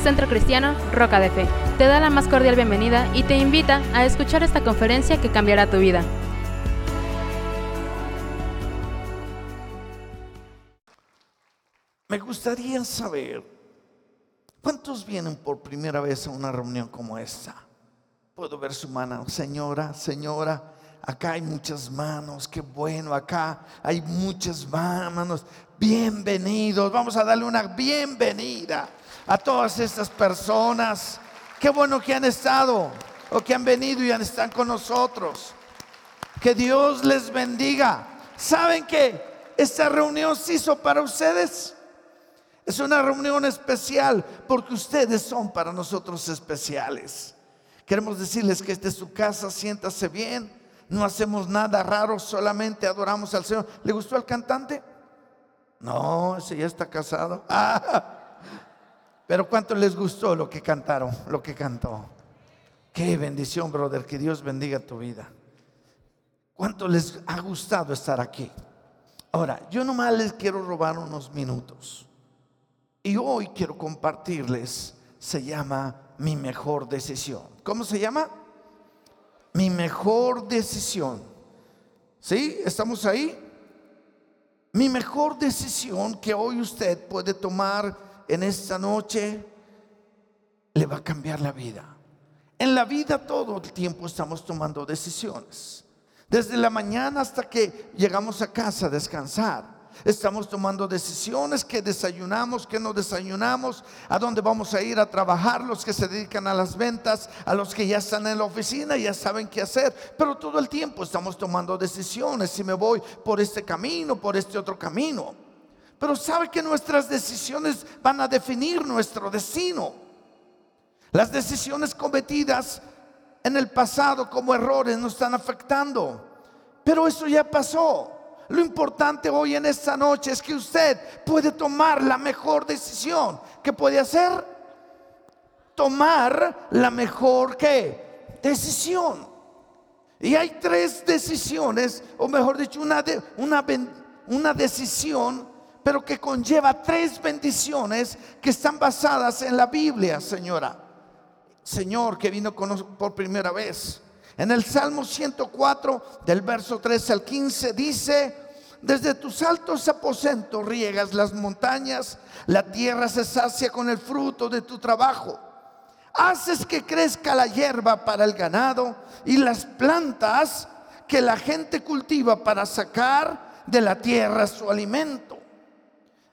Centro Cristiano Roca de Fe te da la más cordial bienvenida y te invita a escuchar esta conferencia que cambiará tu vida. Me gustaría saber cuántos vienen por primera vez a una reunión como esta. Puedo ver su mano, señora, señora. Acá hay muchas manos, qué bueno, acá hay muchas manos. Bienvenidos, vamos a darle una bienvenida a todas estas personas. Qué bueno que han estado o que han venido y estado con nosotros. Que Dios les bendiga. ¿Saben que esta reunión se hizo para ustedes? Es una reunión especial porque ustedes son para nosotros especiales. Queremos decirles que esta es su casa, siéntase bien. No hacemos nada raro, solamente adoramos al Señor. ¿Le gustó al cantante? No, ese ya está casado. pero ¿cuánto les gustó lo que cantaron, lo que cantó? Qué bendición, brother, que Dios bendiga tu vida. ¿Cuánto les ha gustado estar aquí? Ahora, yo nomás les quiero robar unos minutos. Y hoy quiero compartirles, se llama mi mejor decisión. ¿Cómo se llama? Mi mejor decisión. ¿Sí? ¿Estamos ahí? Mi mejor decisión que hoy usted puede tomar en esta noche le va a cambiar la vida. En la vida todo el tiempo estamos tomando decisiones. Desde la mañana hasta que llegamos a casa a descansar. Estamos tomando decisiones, que desayunamos, que no desayunamos, a dónde vamos a ir a trabajar, los que se dedican a las ventas, a los que ya están en la oficina, ya saben qué hacer, pero todo el tiempo estamos tomando decisiones, si me voy por este camino, por este otro camino. Pero sabe que nuestras decisiones van a definir nuestro destino. Las decisiones cometidas en el pasado como errores nos están afectando, pero eso ya pasó. Lo importante hoy en esta noche es que usted puede tomar la mejor decisión. ¿Qué puede hacer? Tomar la mejor ¿qué? decisión. Y hay tres decisiones, o mejor dicho, una, de, una, una decisión, pero que conlleva tres bendiciones que están basadas en la Biblia, señora. Señor que vino con, por primera vez. En el Salmo 104, del verso 13 al 15, dice, desde tus altos aposentos riegas las montañas, la tierra se sacia con el fruto de tu trabajo. Haces que crezca la hierba para el ganado y las plantas que la gente cultiva para sacar de la tierra su alimento.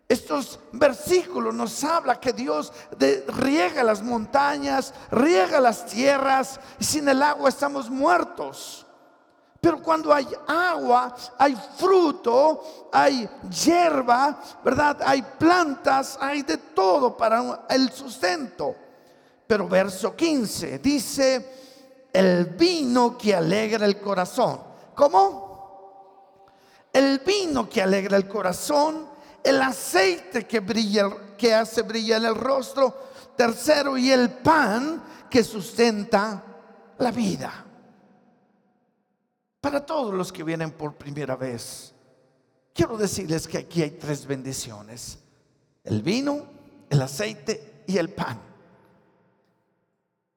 Estos versículos nos habla que Dios riega las montañas, riega las tierras y sin el agua estamos muertos. Pero cuando hay agua, hay fruto, hay hierba, ¿verdad? Hay plantas, hay de todo para el sustento. Pero verso 15 dice, el vino que alegra el corazón. ¿Cómo? El vino que alegra el corazón, el aceite que brilla, que hace brillar el rostro. Tercero, y el pan que sustenta la vida. Para todos los que vienen por primera vez, quiero decirles que aquí hay tres bendiciones. El vino, el aceite y el pan.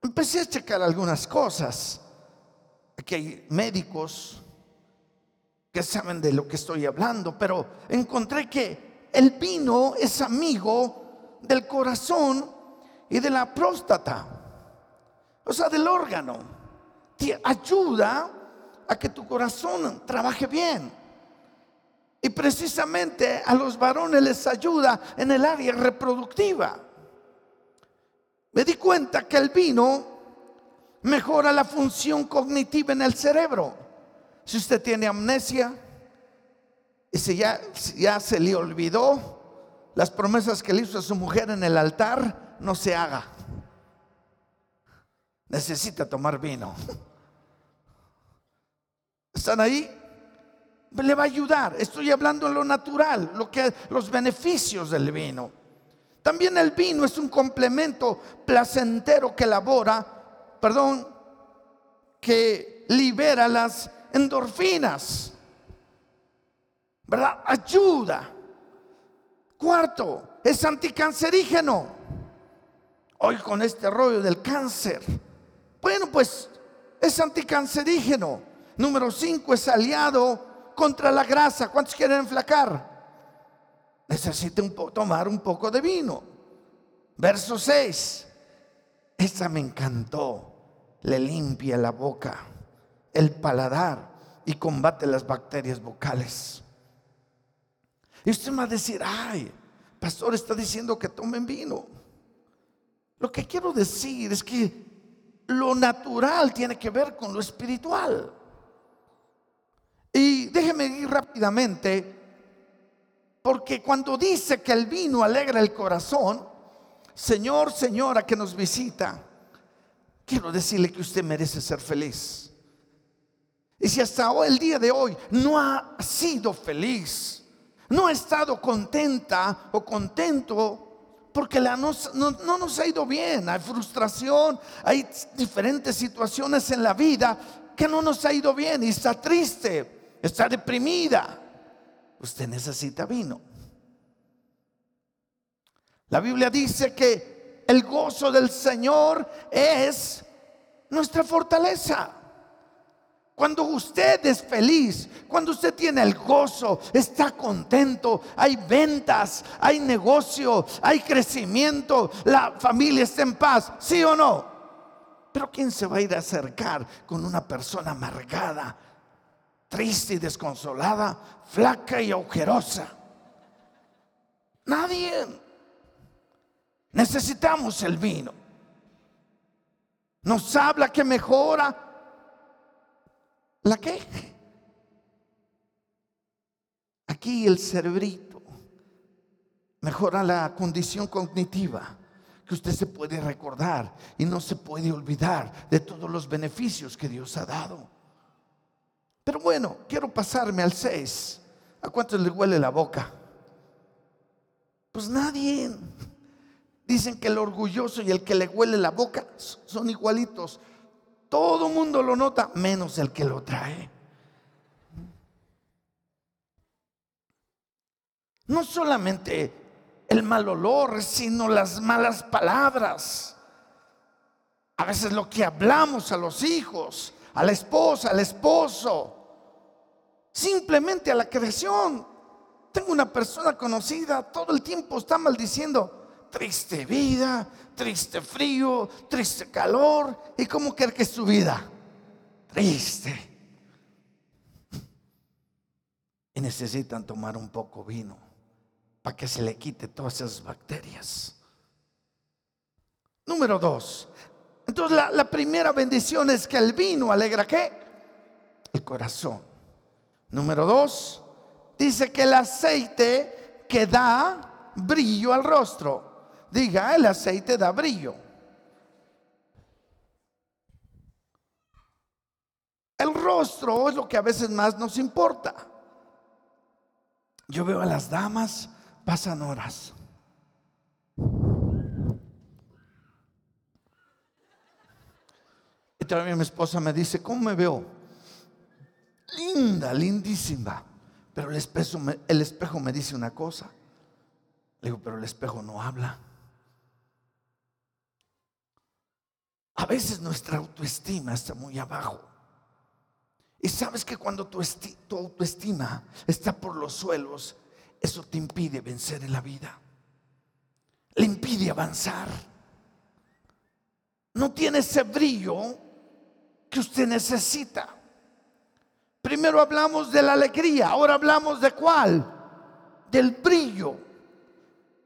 Empecé a checar algunas cosas. Aquí hay médicos que saben de lo que estoy hablando, pero encontré que el vino es amigo del corazón y de la próstata, o sea, del órgano. Te ayuda a que tu corazón trabaje bien. Y precisamente a los varones les ayuda en el área reproductiva. Me di cuenta que el vino mejora la función cognitiva en el cerebro. Si usted tiene amnesia y si ya, se le olvidó las promesas que le hizo a su mujer en el altar, no se haga. Necesita tomar vino. ¿Están ahí? Le va a ayudar. Estoy hablando en lo natural, lo que los beneficios del vino. También el vino es un complemento placentero que elabora, perdón, que libera las endorfinas. ¿Verdad? Ayuda. Cuarto, es anticancerígeno. Hoy con este rollo del cáncer. Bueno, pues es anticancerígeno. Número 5 es aliado contra la grasa. ¿Cuántos quieren enflacar? Necesita tomar un poco de vino. Verso 6. Esta me encantó. Le limpia la boca, el paladar y combate las bacterias vocales. Y usted me va a decir, ay, pastor está diciendo que tomen vino. Lo que quiero decir es que lo natural tiene que ver con lo espiritual. Y déjeme ir rápidamente, porque cuando dice que el vino alegra el corazón, Señor, señora que nos visita, quiero decirle que usted merece ser feliz. Y si hasta el día de hoy no ha sido feliz, no ha estado contenta o contento, porque no, no, nos ha ido bien, hay frustración, hay diferentes situaciones en la vida que no nos ha ido bien y está triste, está deprimida. Usted necesita vino. La Biblia dice que el gozo del Señor es nuestra fortaleza. Cuando usted es feliz, cuando usted tiene el gozo, está contento, hay ventas, hay negocio, hay crecimiento, la familia está en paz, ¿sí o no? Pero ¿quién se va a ir a acercar con una persona amargada, triste y desconsolada, flaca y agujerosa? Nadie. Necesitamos el vino. Nos habla que mejora ¿La qué? Aquí el cerebrito mejora la condición cognitiva, que usted se puede recordar y no se puede olvidar de todos los beneficios que Dios ha dado. Pero bueno, quiero pasarme al 6. ¿A cuántos le huele la boca? Pues nadie. Dicen que el orgulloso y el que le huele la boca son igualitos. Todo mundo lo nota, menos el que lo trae. No solamente el mal olor, sino las malas palabras. A veces lo que hablamos a los hijos, a la esposa, al esposo, simplemente a la creación. Tengo una persona conocida, todo el tiempo está maldiciendo triste vida, triste frío, triste calor. ¿Y cómo cree que es su vida? Triste. Y necesitan tomar un poco vino para que se le quite todas esas bacterias. Número dos. Entonces la, la primera bendición es que el vino alegra qué? El corazón. Número dos, dice que el aceite que da brillo al rostro. Diga, el aceite da brillo. El rostro es lo que a veces más nos importa. Yo veo a las damas, pasan horas. Y también mi esposa me dice, ¿cómo me veo? Linda, lindísima. Pero el espejo, el espejo me dice una cosa. Le digo, pero el espejo no habla. A veces nuestra autoestima está muy abajo. Y sabes que cuando tu, autoestima está por los suelos, eso te impide vencer en la vida. Le impide avanzar. No tiene ese brillo que usted necesita. Primero hablamos de la alegría, ahora hablamos de cuál? Del brillo.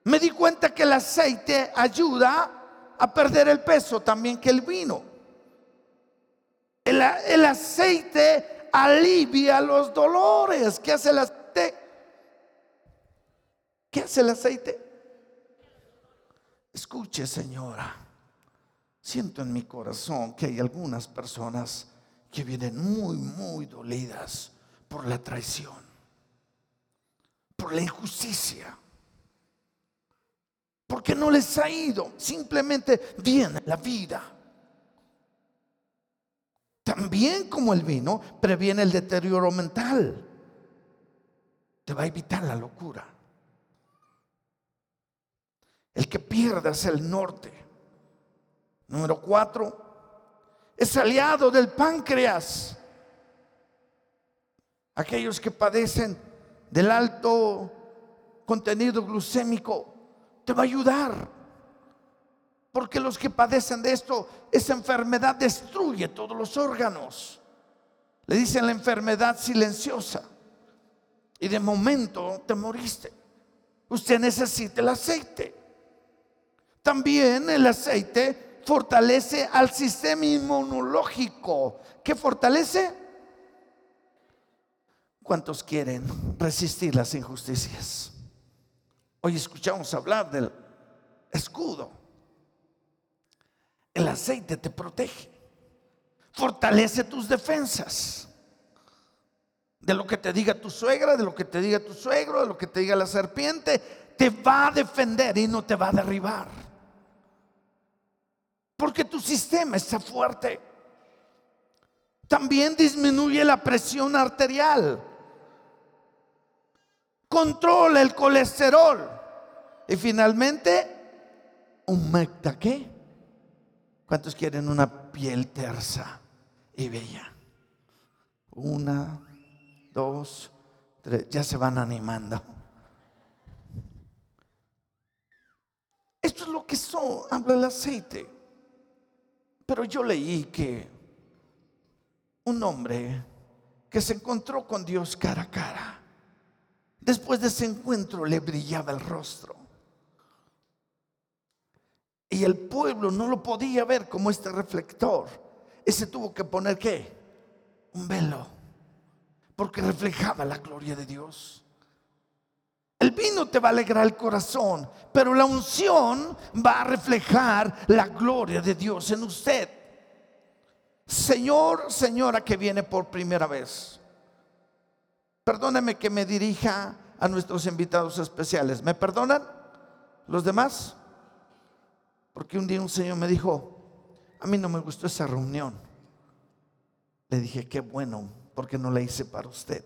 Me di cuenta que el aceite ayuda a perder el peso también que el vino. El, el aceite alivia los dolores. ¿Qué hace el aceite? ¿Qué hace el aceite? Escuche, señora. Siento en mi corazón que hay algunas personas que vienen muy, muy dolidas por la traición, por la injusticia porque no les ha ido, simplemente viene la vida. También como el vino previene el deterioro mental, te va a evitar la locura. El que pierdas el norte, Número cuatro, es aliado del páncreas. Aquellos que padecen del alto contenido glucémico, te va a ayudar. Porque los que padecen de esto, esa enfermedad destruye todos los órganos. Le dicen la enfermedad silenciosa. Y de momento te moriste. Usted necesita el aceite. También el aceite fortalece al sistema inmunológico. ¿Qué fortalece? ¿Cuántos quieren resistir las injusticias? Hoy escuchamos hablar del escudo. El aceite te protege, fortalece tus defensas. De lo que te diga tu suegra, de lo que te diga tu suegro, de lo que te diga la serpiente, te va a defender y no te va a derribar. Porque tu sistema está fuerte. También disminuye la presión arterial controla el colesterol. Y finalmente, humecta qué? ¿Cuántos quieren una piel tersa y bella? Una, dos, tres, ya se van animando. Esto es lo que son, habla el aceite. Pero yo leí que un hombre que se encontró con Dios cara a cara Después de ese encuentro le brillaba el rostro. Y el pueblo no lo podía ver como este reflector. Ese tuvo que poner qué? Un velo. Porque reflejaba la gloria de Dios. El vino te va a alegrar el corazón, pero la unción va a reflejar la gloria de Dios en usted. Señor, señora que viene por primera vez. Perdóneme que me dirija a nuestros invitados especiales. ¿Me perdonan? ¿Los demás? Porque un día un señor me dijo, a mí no me gustó esa reunión. Le dije, qué bueno, porque no la hice para usted.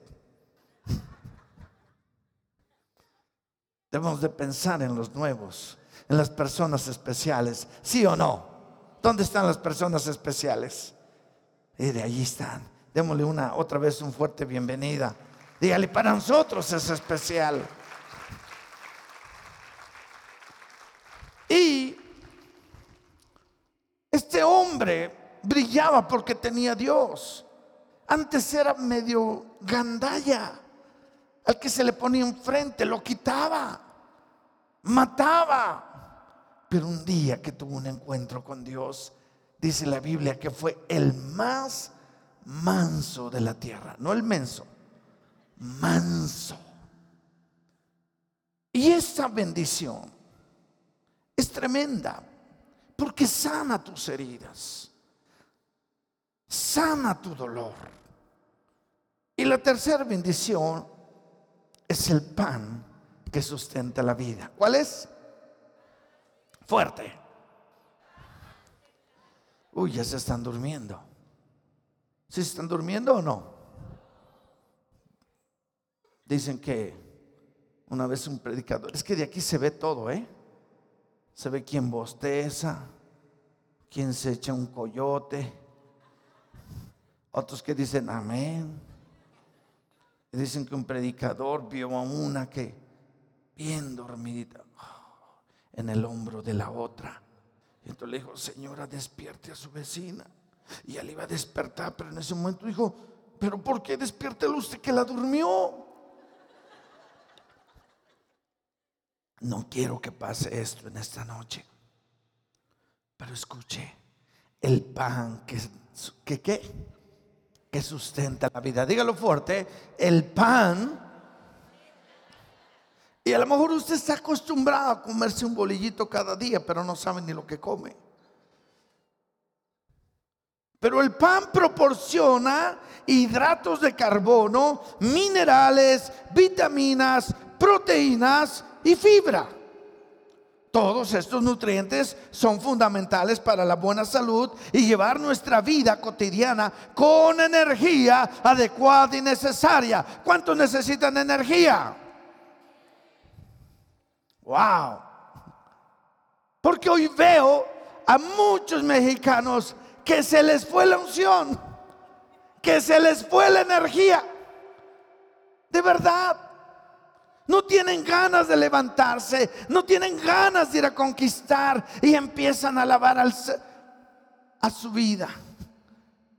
Debemos de pensar en los nuevos, en las personas especiales, ¿sí o no? ¿Dónde están las personas especiales? Y de allí están. Démosle una otra vez un fuerte bienvenida Dígale, para nosotros es especial. Y este brillaba porque tenía Dios. Antes era medio gandalla. Al que se le ponía enfrente lo quitaba, mataba. Pero un día que tuvo un encuentro con Dios, dice la Biblia que fue el más manso de la tierra, no el menso manso. Y esa bendición es tremenda porque sana tus heridas, sana tu dolor. Y la tercera bendición es el pan que sustenta la vida. ¿Cuál es? Fuerte. Uy, ya se están durmiendo. ¿Se están durmiendo o no? Dicen que una vez un predicador, es que de aquí se ve todo, ¿eh? Se ve quién bosteza, quién se echa un coyote, otros que dicen amén. dicen que un predicador vio a una que bien dormidita en el hombro de la otra. Y entonces le dijo, señora, despierte a su vecina. Y él iba a despertar, pero en ese momento dijo, pero ¿por qué despierte usted que la durmió? No quiero que pase esto en esta noche. Pero escuche, el pan que, que, que sustenta la vida. Dígalo fuerte, el pan. Y a lo mejor usted está acostumbrado a comerse un bolillito cada día, pero no sabe ni lo que come. Pero el pan proporciona hidratos de carbono, minerales, vitaminas, proteínas y fibra. Todos estos nutrientes son fundamentales para la buena salud y llevar nuestra vida cotidiana con energía adecuada y necesaria. ¿Cuántos necesitan energía? Wow. Porque hoy veo a muchos mexicanos que se les fue la unción, que se les fue la energía. De verdad. No tienen ganas de levantarse, no tienen ganas de ir a conquistar y empiezan a alabar al, a su vida.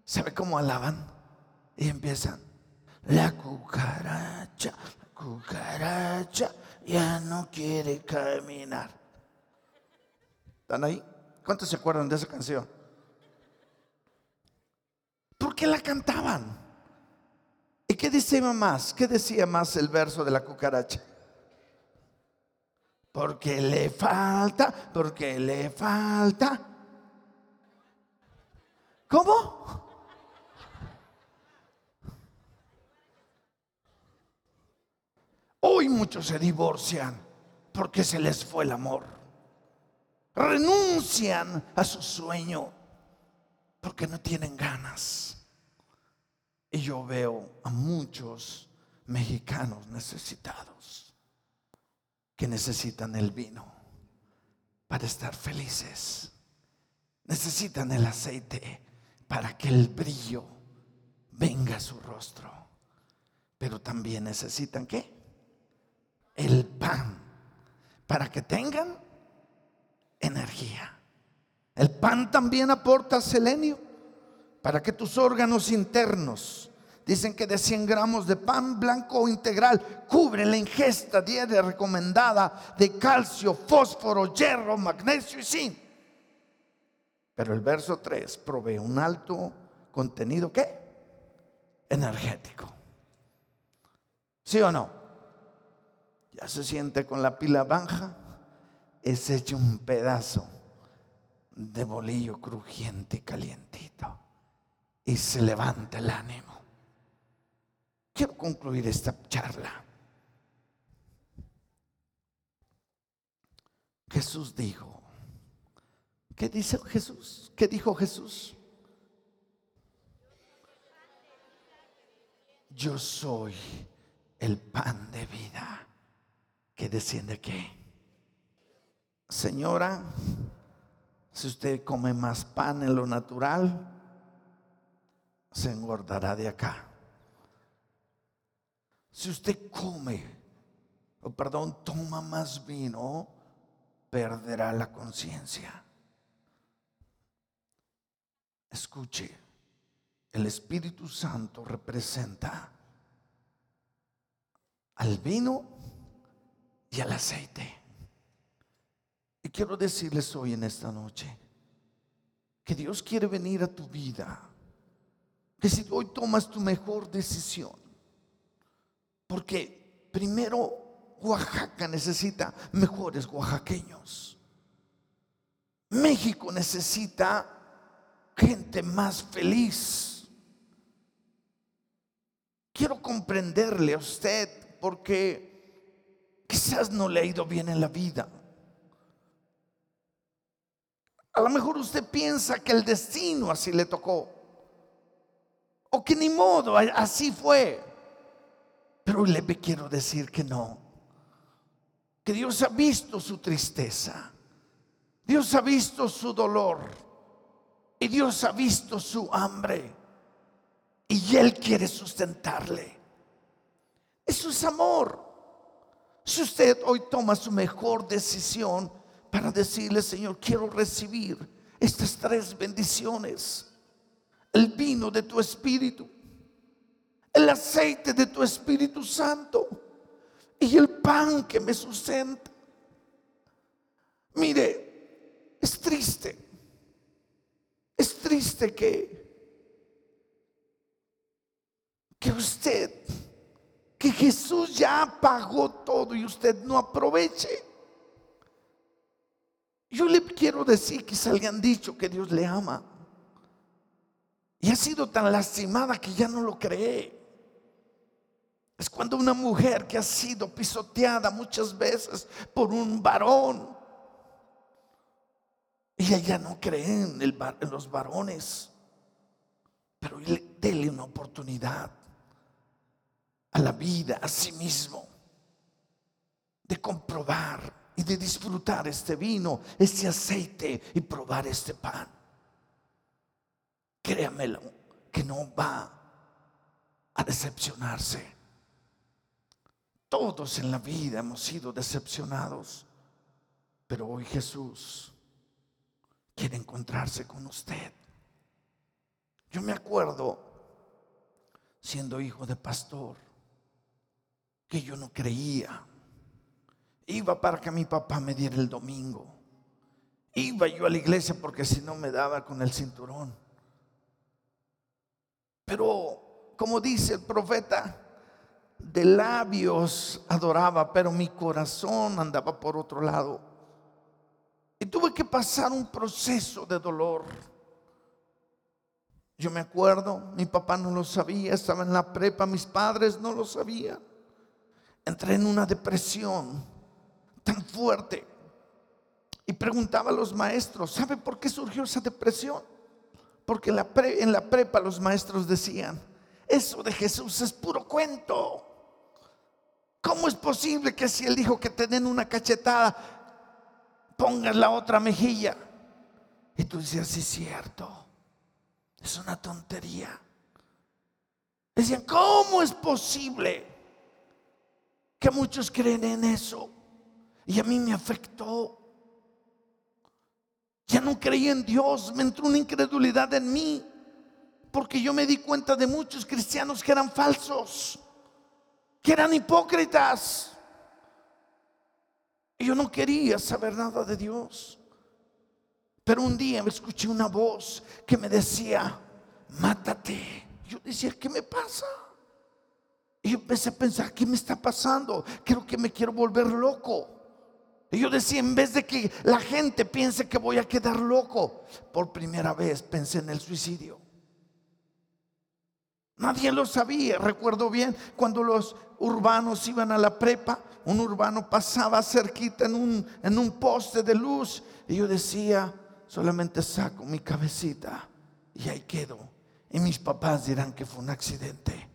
¿Sabe cómo alaban? Y empiezan, la cucaracha, la cucaracha ya no quiere caminar. ¿Están ahí? ¿Cuántos se acuerdan de esa canción? ¿Por qué la cantaban? ¿Y qué decía más? ¿Qué decía más el verso de la cucaracha? Porque le falta, porque le falta. ¿Cómo? Hoy muchos se divorcian porque se les fue el amor. Renuncian a su sueño porque no tienen ganas. Y yo veo a muchos mexicanos necesitados que necesitan el vino para estar felices. Necesitan el aceite para que el brillo venga a su rostro. Pero también necesitan qué? El pan para que tengan energía. El pan también aporta selenio para que tus órganos internos, dicen que de 100 gramos de pan blanco integral, cubre la ingesta diaria recomendada de calcio, fósforo, hierro, magnesio y zinc. Pero el verso 3 provee un alto contenido, ¿qué? Energético. ¿Sí o no? Ya se siente con la pila baja, es hecho un pedazo de bolillo crujiente y calientito. Y se levanta el ánimo. Quiero concluir esta charla. Jesús dijo, ¿qué dice Jesús? ¿Qué dijo Jesús? Yo soy el pan de vida que desciende qué? Señora, si usted come más pan en lo natural, se engordará de acá. Si usted come, o perdón, toma más vino, perderá la conciencia. Escuche, el Espíritu Santo representa al vino y al aceite. Y quiero decirles hoy en esta noche que Dios quiere venir a tu vida. Que si hoy tomas tu mejor decisión, porque primero Oaxaca necesita mejores oaxaqueños. México necesita gente más feliz. Quiero comprenderle a usted porque quizás no le ha ido bien en la vida. A lo mejor usted piensa que el destino así le tocó. O que ni modo, así fue. Pero le quiero decir que no. Que Dios ha visto su tristeza. Dios ha visto su dolor. Y Dios ha visto su hambre. Y Él quiere sustentarle. Eso es amor. Si usted hoy toma su mejor decisión, para decirle, Señor, quiero recibir estas tres bendiciones. El vino de tu Espíritu, el aceite de tu Espíritu Santo y el pan que me sustenta. Mire, es triste, es triste que, que usted, que Jesús ya pagó todo y usted no aproveche. Yo le quiero decir, quizá le han dicho que Dios le ama. Y ha sido tan lastimada que ya no lo cree. Es cuando una mujer que ha sido pisoteada muchas veces por un varón. Ella no cree en, los varones. Pero dele una oportunidad a la vida, a sí mismo, de comprobar y de disfrutar este vino, este aceite y probar este pan. Créamelo, que no va a decepcionarse. Todos en la vida hemos sido decepcionados, pero hoy Jesús quiere encontrarse con usted. Yo me acuerdo, siendo hijo de pastor, que yo no creía. Iba para que mi papá me diera el domingo. Iba yo a la iglesia porque si no me daba con el cinturón. Pero, como dice el profeta, de labios adoraba, pero mi corazón andaba por otro lado. Y tuve que pasar un proceso de dolor. Yo me acuerdo, mi papá no lo sabía, estaba en la prepa, mis padres no lo sabían. Entré en una depresión tan fuerte y preguntaba a los maestros, ¿sabe por qué surgió esa depresión? Porque en la, prepa los maestros decían, eso de Jesús es puro cuento. ¿Cómo es posible que si Él dijo que te den una cachetada, pongas la otra mejilla? Y tú decías, sí, es cierto. Es una tontería. Decían, ¿cómo es posible que muchos creen en eso? Y a mí me afectó. Ya no creí en Dios, me entró una incredulidad en mí, porque yo me di cuenta de muchos cristianos que eran falsos que eran hipócritas. Y yo no quería saber nada de Dios. Pero un día me escuché una voz que me decía, mátate. Yo decía, ¿qué me pasa? Y yo empecé a pensar, ¿qué me está pasando? Creo que me quiero volver loco. Y yo decía, en vez de que la gente piense que voy a quedar loco, por primera vez pensé en el suicidio. Nadie lo sabía. Recuerdo bien cuando los urbanos iban a la prepa, un urbano pasaba cerquita en un, en un poste de luz y yo decía, solamente saco mi cabecita y ahí quedo. Y mis papás dirán que fue un accidente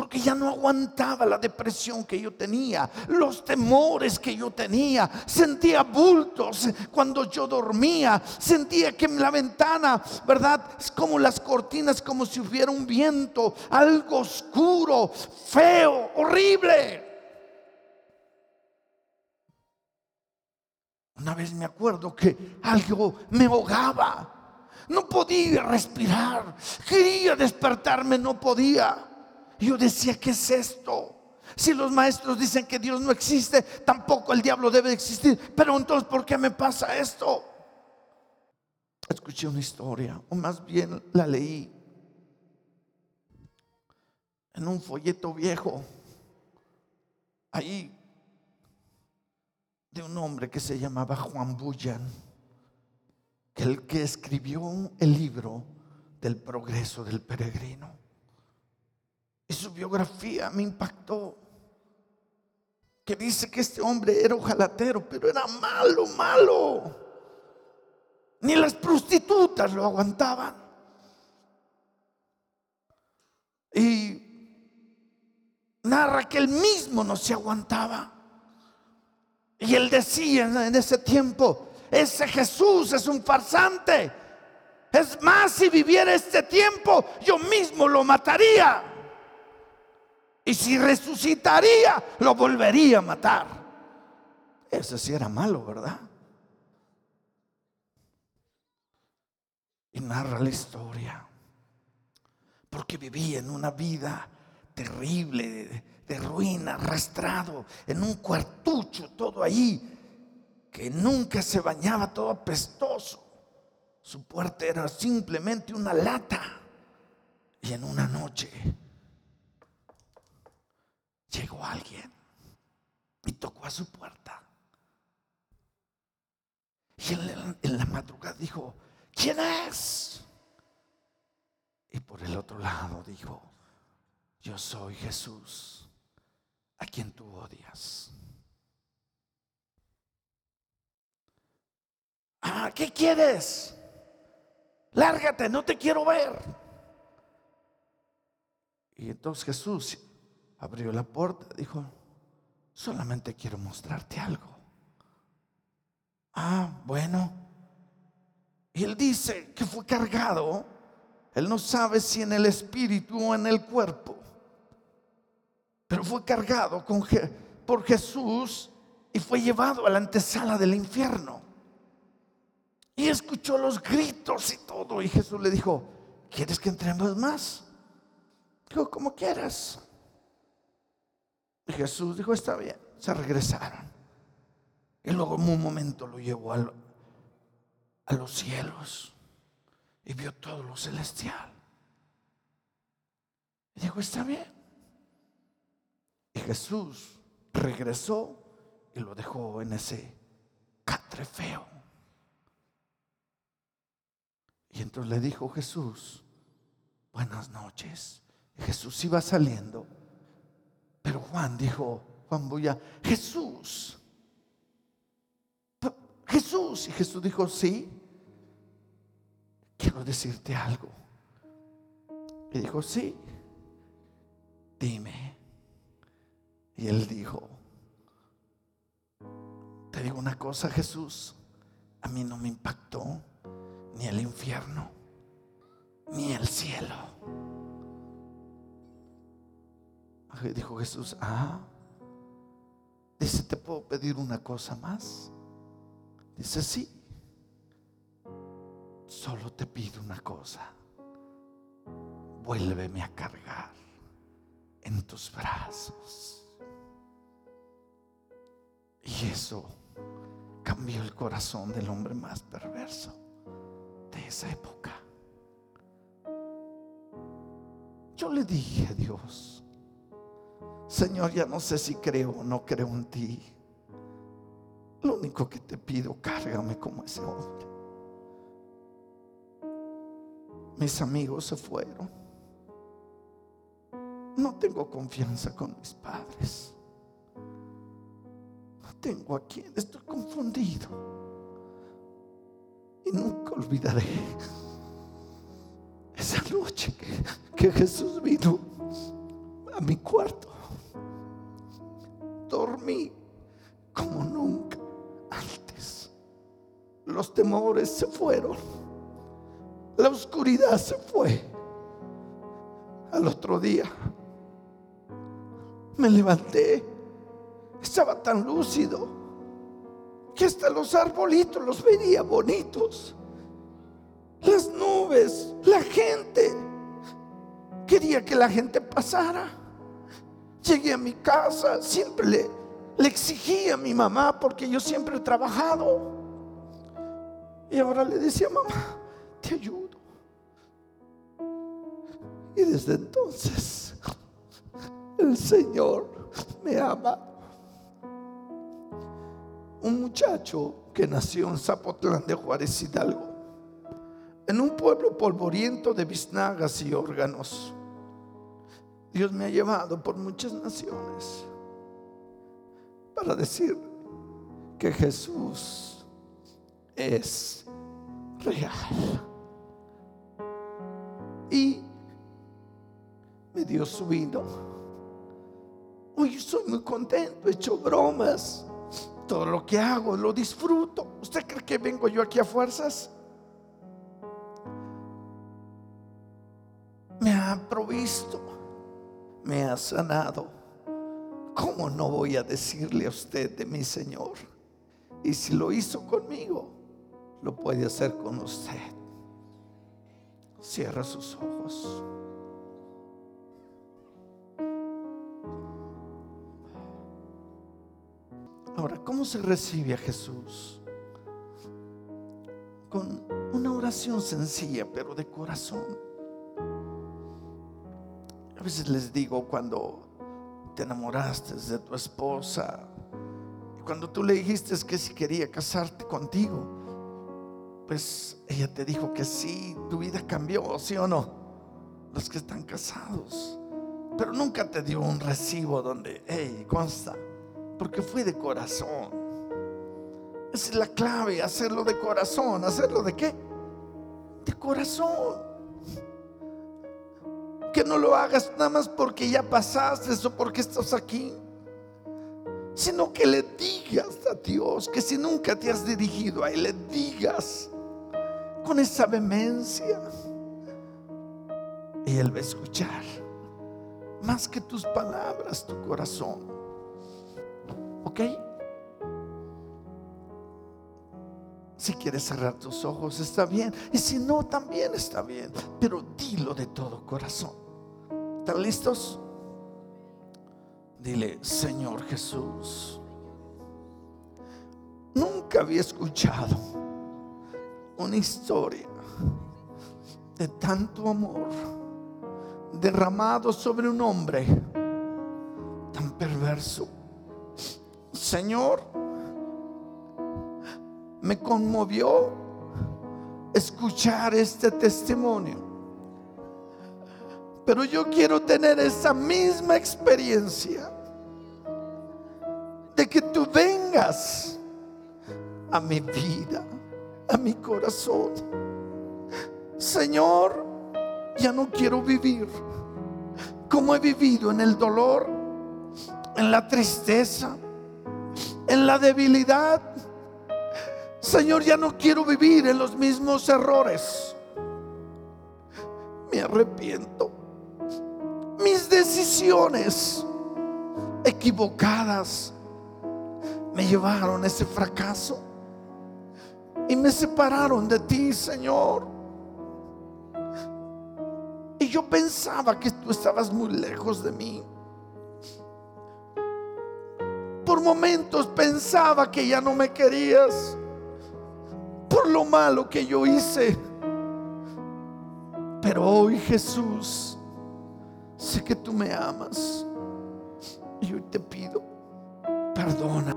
porque ya no aguantaba la depresión que yo tenía, los temores que yo tenía. Sentía bultos cuando yo dormía, sentía que en la ventana, ¿verdad? Es como las cortinas, como si hubiera un viento, algo oscuro, feo, horrible. Una vez me acuerdo que algo me ahogaba. No podía respirar. Quería despertarme, no podía. Yo decía, ¿qué es esto? Si los maestros dicen que Dios no existe, tampoco el diablo debe existir. Pero entonces, ¿por qué me pasa esto? Escuché una historia, o más bien la leí en un folleto viejo, ahí, de un hombre que se llamaba Juan Bullan, el que escribió el libro del progreso del peregrino. Y su biografía me impactó. Que dice que este hombre era ojalatero, pero era malo, malo. Ni las prostitutas lo aguantaban. Y narra que él mismo no se aguantaba. Y él decía en ese tiempo, ese Jesús es un farsante. Es más, si viviera este tiempo, yo mismo lo mataría. Y si resucitaría, lo volvería a matar. Eso sí era malo, ¿verdad? Y narra la historia. Porque vivía en una vida terrible, de, ruina, arrastrado, en un cuartucho, todo ahí, que nunca se bañaba, todo apestoso. Su puerta era simplemente una lata. Y en una noche llegó alguien y tocó a su puerta. Y en la, madrugada dijo, ¿quién es? Y por el otro lado dijo, yo soy Jesús, a quien tú odias. Ah, ¿qué quieres? Lárgate, no te quiero ver. Y entonces Jesús abrió la puerta, dijo, solamente quiero mostrarte algo. Ah, bueno. Y él dice que fue cargado. Él no sabe si en el espíritu o en el cuerpo. Pero fue cargado por Jesús y fue llevado a la antesala del infierno. Y escuchó los gritos y todo. Y Jesús le dijo, ¿quieres que entremos más? Dijo, como quieras. Jesús dijo, está bien. Se regresaron. Y luego en un momento lo llevó a, a los cielos y vio todo lo celestial. Y dijo, está bien. Y Jesús regresó y lo dejó en ese catre feo. Y entonces le dijo Jesús, buenas noches. Jesús iba saliendo, pero Juan dijo, Juan voy a, Jesús, Jesús. Y Jesús dijo, sí, quiero decirte algo. Y dijo, sí, dime. Y él dijo, te digo una cosa, Jesús, a mí no me impactó ni el infierno, ni el cielo. Dijo Jesús, ah, dice, ¿te puedo pedir una cosa más? Dice, sí, solo te pido una cosa, vuélveme a cargar en tus brazos. Y eso cambió el corazón del hombre más perverso de esa época. Yo le dije a Dios, Señor, ya no sé si creo o no creo en ti. Lo único que te pido, cárgame como ese hombre. Mis amigos se fueron. No tengo confianza con mis padres. No tengo a quien. Estoy confundido. Y nunca olvidaré esa noche que, que Jesús vino a mi cuarto. Dormí como nunca antes. Los temores se fueron. La oscuridad se fue. Al otro día me levanté. Estaba tan lúcido que hasta los arbolitos los veía bonitos. Las nubes, la gente. Quería que la gente pasara. Llegué a mi casa, siempre le, le exigía a mi mamá porque yo siempre he trabajado. Y ahora le decía, mamá, te ayudo. Y desde entonces el Señor me ama. Un muchacho que nació en Zapotlán de Juárez Hidalgo, en un pueblo polvoriento de biznagas y órganos. Dios me ha llevado por muchas naciones para decir que Jesús es real. Y me dio su vino. Hoy soy muy contento, he hecho bromas. Todo lo que hago lo disfruto. ¿Usted cree que vengo yo aquí a fuerzas? Me ha provisto, me ha sanado. ¿Cómo no voy a decirle a usted de mi Señor? Y si lo hizo conmigo, lo puede hacer con usted. Cierra sus ojos. Ahora, ¿cómo se recibe a Jesús? Con una oración sencilla, pero de corazón. A veces les digo cuando te enamoraste de tu esposa, cuando tú le dijiste que si quería casarte contigo, pues ella te dijo que sí, tu vida cambió, ¿sí o no? Los que están casados, pero nunca te dio un recibo donde, hey, consta porque fue de corazón. Esa es la clave, hacerlo de corazón. ¿Hacerlo de qué? De corazón. Que no lo hagas nada más porque ya pasaste o porque estás aquí. sino que le digas a Dios que si nunca te has dirigido a Él, le digas con esa vehemencia. Y Él va a escuchar más que tus palabras, tu corazón. ¿Ok? Si quieres cerrar tus ojos, está bien. Y si no, también está bien. Pero dilo de todo corazón. ¿Están listos? Dile, Señor Jesús, nunca había escuchado una historia de tanto amor derramado sobre un hombre tan perverso. Señor, me conmovió escuchar este testimonio. Pero yo quiero tener esa misma experiencia de que tú vengas a mi vida, a mi corazón. Señor, ya no quiero vivir como he vivido en el dolor, en la tristeza, en la debilidad. Señor, ya no quiero vivir en los mismos errores. Me arrepiento. Mis decisiones equivocadas me llevaron a ese fracaso y me separaron de ti, Señor. Y yo pensaba que tú estabas muy lejos de mí. Por momentos pensaba que ya no me querías. Por lo malo que yo hice. Pero hoy Jesús, sé que tú me amas. Y hoy te pido, perdona.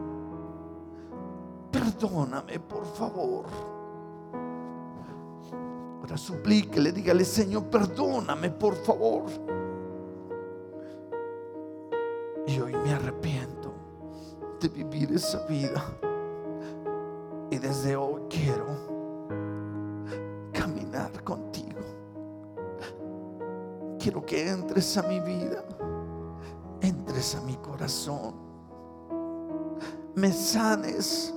Perdóname, por favor. Ahora suplíquele, dígale, Señor, perdóname, por favor. Y hoy me arrepiento de vivir esa vida. Desde hoy quiero caminar contigo. Quiero que entres a mi vida, entres a mi corazón, me sanes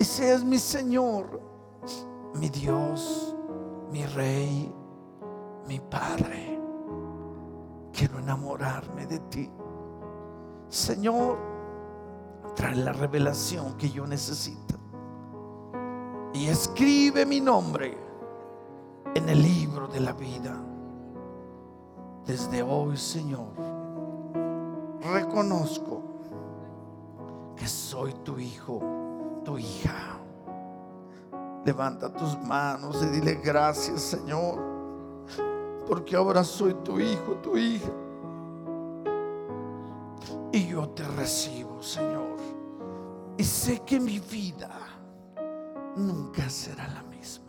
y seas mi Señor, mi Dios mi rey, mi padre. Quiero enamorarme de ti. Señor, trae la revelación que yo necesito. Y escribe mi nombre en el libro de la vida. Desde hoy, Señor, reconozco que soy tu hijo, tu hija. Levanta tus manos y dile gracias Señor, porque ahora soy tu hijo, tu hija. Y yo te recibo, Señor. Y sé que mi vida nunca será la misma.